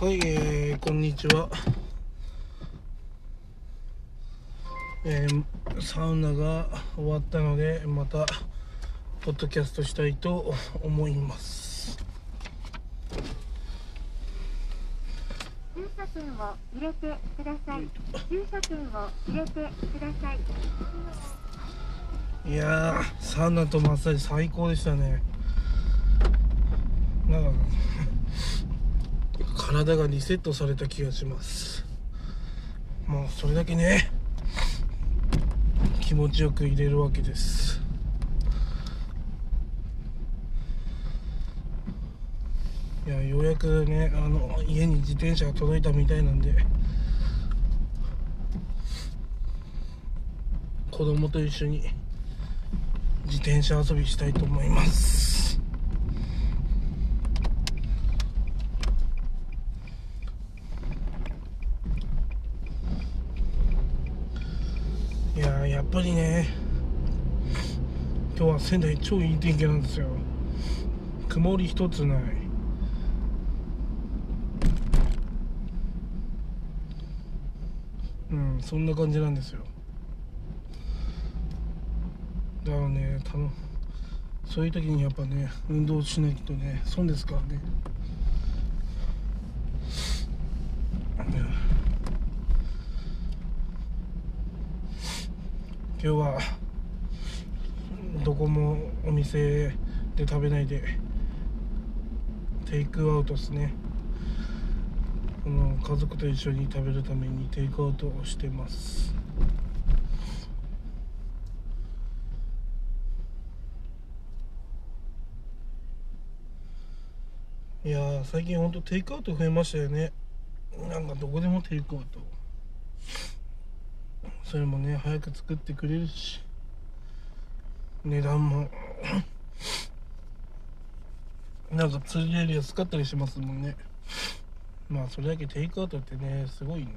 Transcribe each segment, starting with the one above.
はい、えー、こんにちは。えー、サウナが終わったので、また、ポッドキャストしたいと思います。駐車券を入れてください。駐車券を入れてください。いやー、サウナとマッサージ最高でしたね。なんか、体がリセットされた気がします。もうそれだけね、気持ちよく入れるわけです。いや、ようやくね、あの、家に自転車が届いたみたいなんで、子供と一緒に自転車遊びしたいと思いますいやっぱりね今日は仙台超いい天気なんですよ。曇り一つない。うんそんな感じなんですよ。だからねたのそういう時にやっぱね運動しないとね損ですからね。うん今日はどこもお店で食べないでテイクアウトですね。この家族と一緒に食べるためにテイクアウトをしてます。いやー最近ほんとテイクアウト増えましたよね。なんかどこでもテイクアウト。それもね早く作ってくれるし。値段も。なんか釣りより安かったりしますもんね。まあそれだけテイクアウトってねすごいね。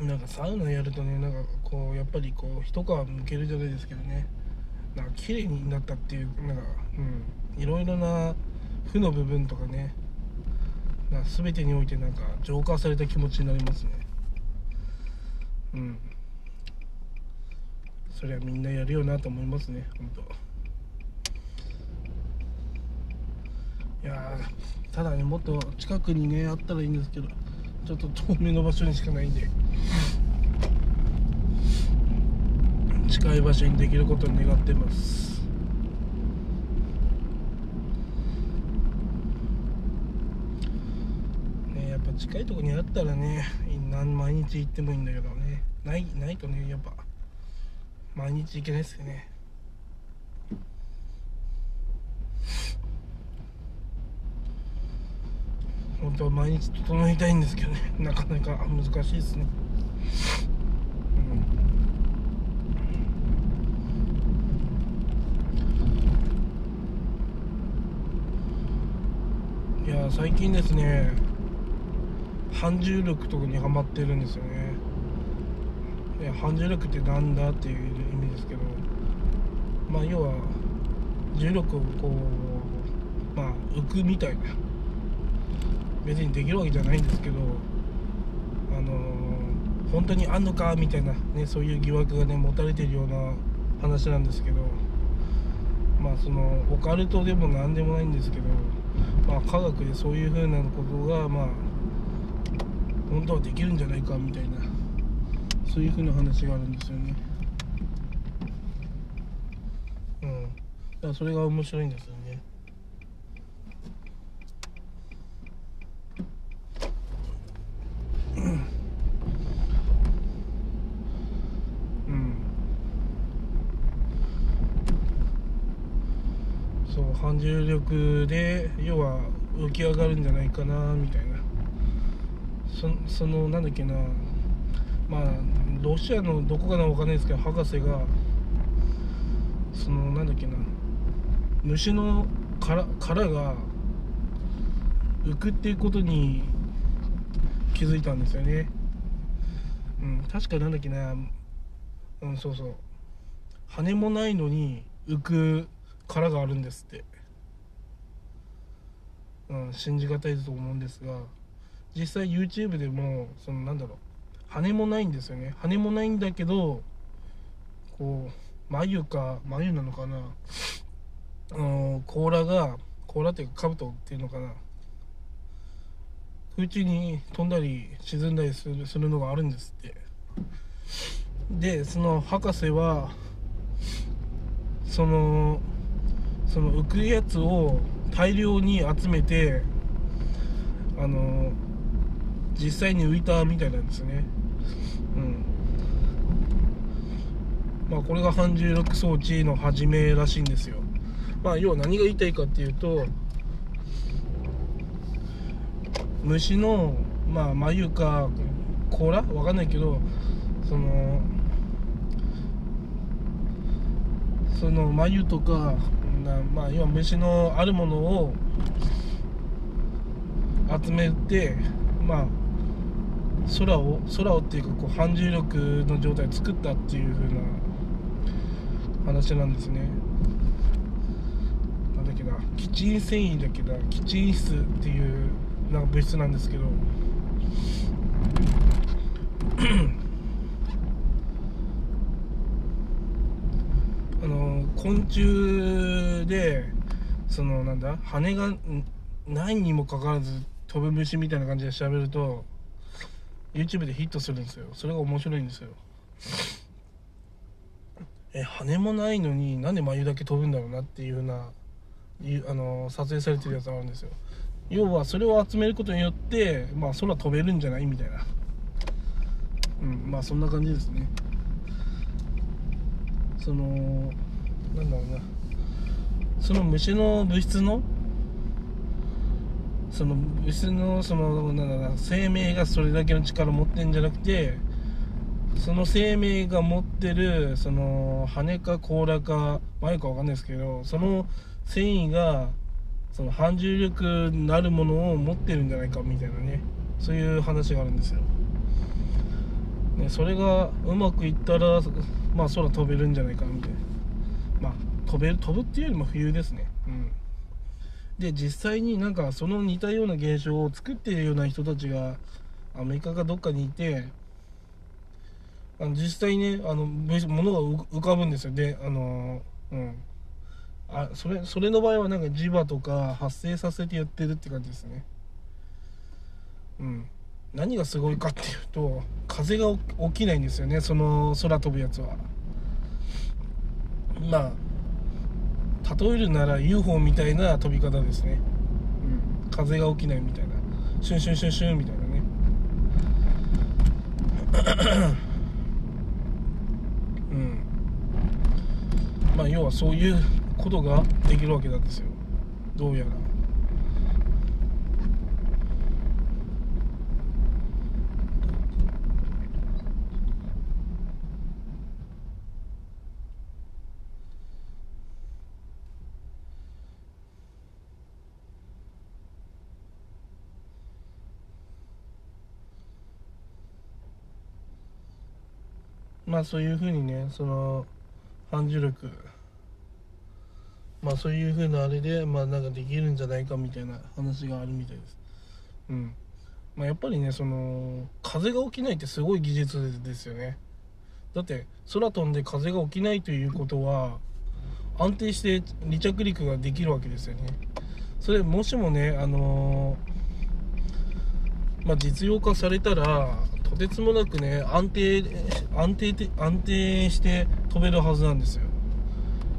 なんかサウナやるとねなんかこうやっぱりこう一皮むけるじゃないですけどね。なんか綺麗になったっていうなんかうんいろいろな負の部分とかね。なんか全てにおいてなんか浄化された気持ちになりますね。うん。それはみんなやるよなと思いますね本当。いやただねもっと近くにねあったらいいんですけどちょっと遠めの場所にしかないんで。近い場所にできることを願ってます。ねやっぱ近いとこにあったらね何毎日行ってもいいんだけどね。ないないとねやっぱ。毎日行けないですよね。本当は毎日整いたいんですけどね。なかなか難しいですね。いや最近ですね反重力とかにハマってるんですよね。いや反重力ってなんだっていう意味ですけどまあ要は重力をこうまあ浮くみたいな別にできるわけじゃないんですけどあのー本当にあんのかみたいなねそういう疑惑がね持たれてるような話なんですけどまあそのオカルトでも何でもないんですけどまあ科学でそういうふうなことがまあ本当はできるんじゃないかみたいなそういうふうな話があるんですよね。うん。だからそれが面白いんですよねうんそう反重力で要は浮き上がるんじゃないかなみたいな。そのなんだっけな。まあロシアのどこかなわかんないですけど博士がそのなんだっけな。虫の殻殻が浮くっていうことに気づいたんですよね。うん確かなんだっけな。うんそうそう。羽もないのに浮く殻があるんですって。うん信じがたいと思うんですが実際 YouTube でもそのなんだろう羽もないんですよね。羽もないんだけどこう眉か眉なのかな。うん甲羅が甲羅っていうか兜っていうのかな。空中に飛んだり沈んだりするするのがあるんですって。でその博士はそのその浮くやつを大量に集めてあの実際に浮いたみたいなんですね。うん。まあこれが反重力装置の始めらしいんですよ。まあ要は何が言いたいかっていうと虫のまあ眉か甲羅？わかんないけどそのその眉とかなまあ要は虫のあるものを集めてまあ空を空をっていうかこう反重力の状態を作ったっていう風な話なんですね。なんだっけな。キッチン繊維だっけな。キッチン質っていうなんか物質なんですけど。の昆虫でそのなんだ羽がないにもかかわらず飛ぶ虫みたいな感じで調べると YouTube でヒットするんですよ。それが面白いんですよ。え羽もないのになんで眉だけ飛ぶんだろうなっていうふうなあの撮影されてるやつがあるんですよ。要はそれを集めることによってまあ空飛べるんじゃない？みたいな。うんまあそんな感じですね。そのなんだろうな。その虫の物質のその物質のそのなんだろうな生命がそれだけの力を持ってるんじゃなくてその生命が持ってるその羽か甲羅か眉かわかんないですけどその繊維がその反重力なるものを持ってるんじゃないかみたいなね。そういう話があるんですよ、ね、それがうまくいったらまあ空飛べるんじゃないかなみたいな。まあ飛べる飛ぶっていうよりも冬ですね。うん。で実際になんかその似たような現象を作っているような人たちがアメリカかどっかにいてあの実際ねあの物が浮かぶんですよ。であのうん。あそれそれの場合はなんか磁場とか発生させてやってるって感じですね。うん。何がすごいかっていうと風が起きないんですよねその空飛ぶやつは。まあ例えるなら UFO みたいな飛び方ですね、うん、風が起きないみたいな。シュンシュンシュンシュンみたいなね。うん。まあ要はそういうことができるわけなんですよ。どうやらまあそういうふうにねその反重力。まあそういうふうなあれでまあなんかできるんじゃないかみたいな話があるみたいです。うん。まあやっぱりねその風が起きないってすごい技術ですよね。だって空飛んで風が起きないということは安定して離着陸ができるわけですよね。それもしもねあのまあ、実用化されたらとてつもなくね安定安定安定して飛べるはずなんですよ。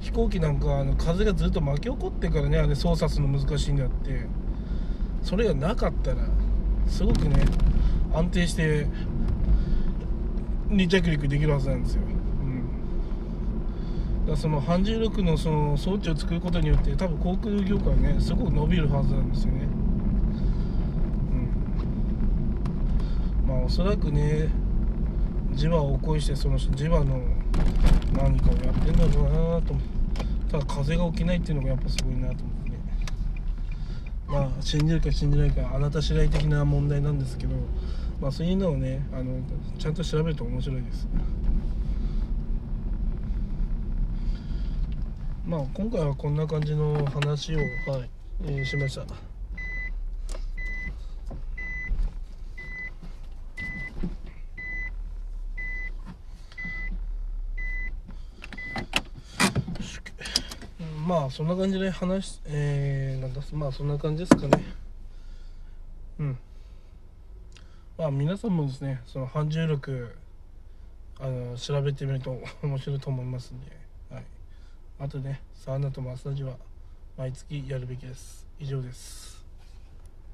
飛行機なんかあの風がずっと巻き起こってからねあれ操作するの難しいんだって。それがなかったらすごくね安定して離着陸できるはずなんですよ、うん、だからその反重力のその装置を作ることによって多分航空業界ねすごく伸びるはずなんですよねまあおそらくね磁場を起こしてその磁場の何かをやってんだろうなとただ風が起きないっていうのがやっぱすごいなと思って。まあ信じるか信じないかあなた次第的な問題なんですけどまあそういうのをねあのちゃんと調べると面白いです。まあ今回はこんな感じの話を、はいえーしましたうんまあそんな感じで話しえー、なんだまあそんな感じですかね。うん。まあ皆さんもですねその反重力あの調べてみると面白いと思いますんで、はい、あとねサウナとマッサージは毎月やるべきです。以上です。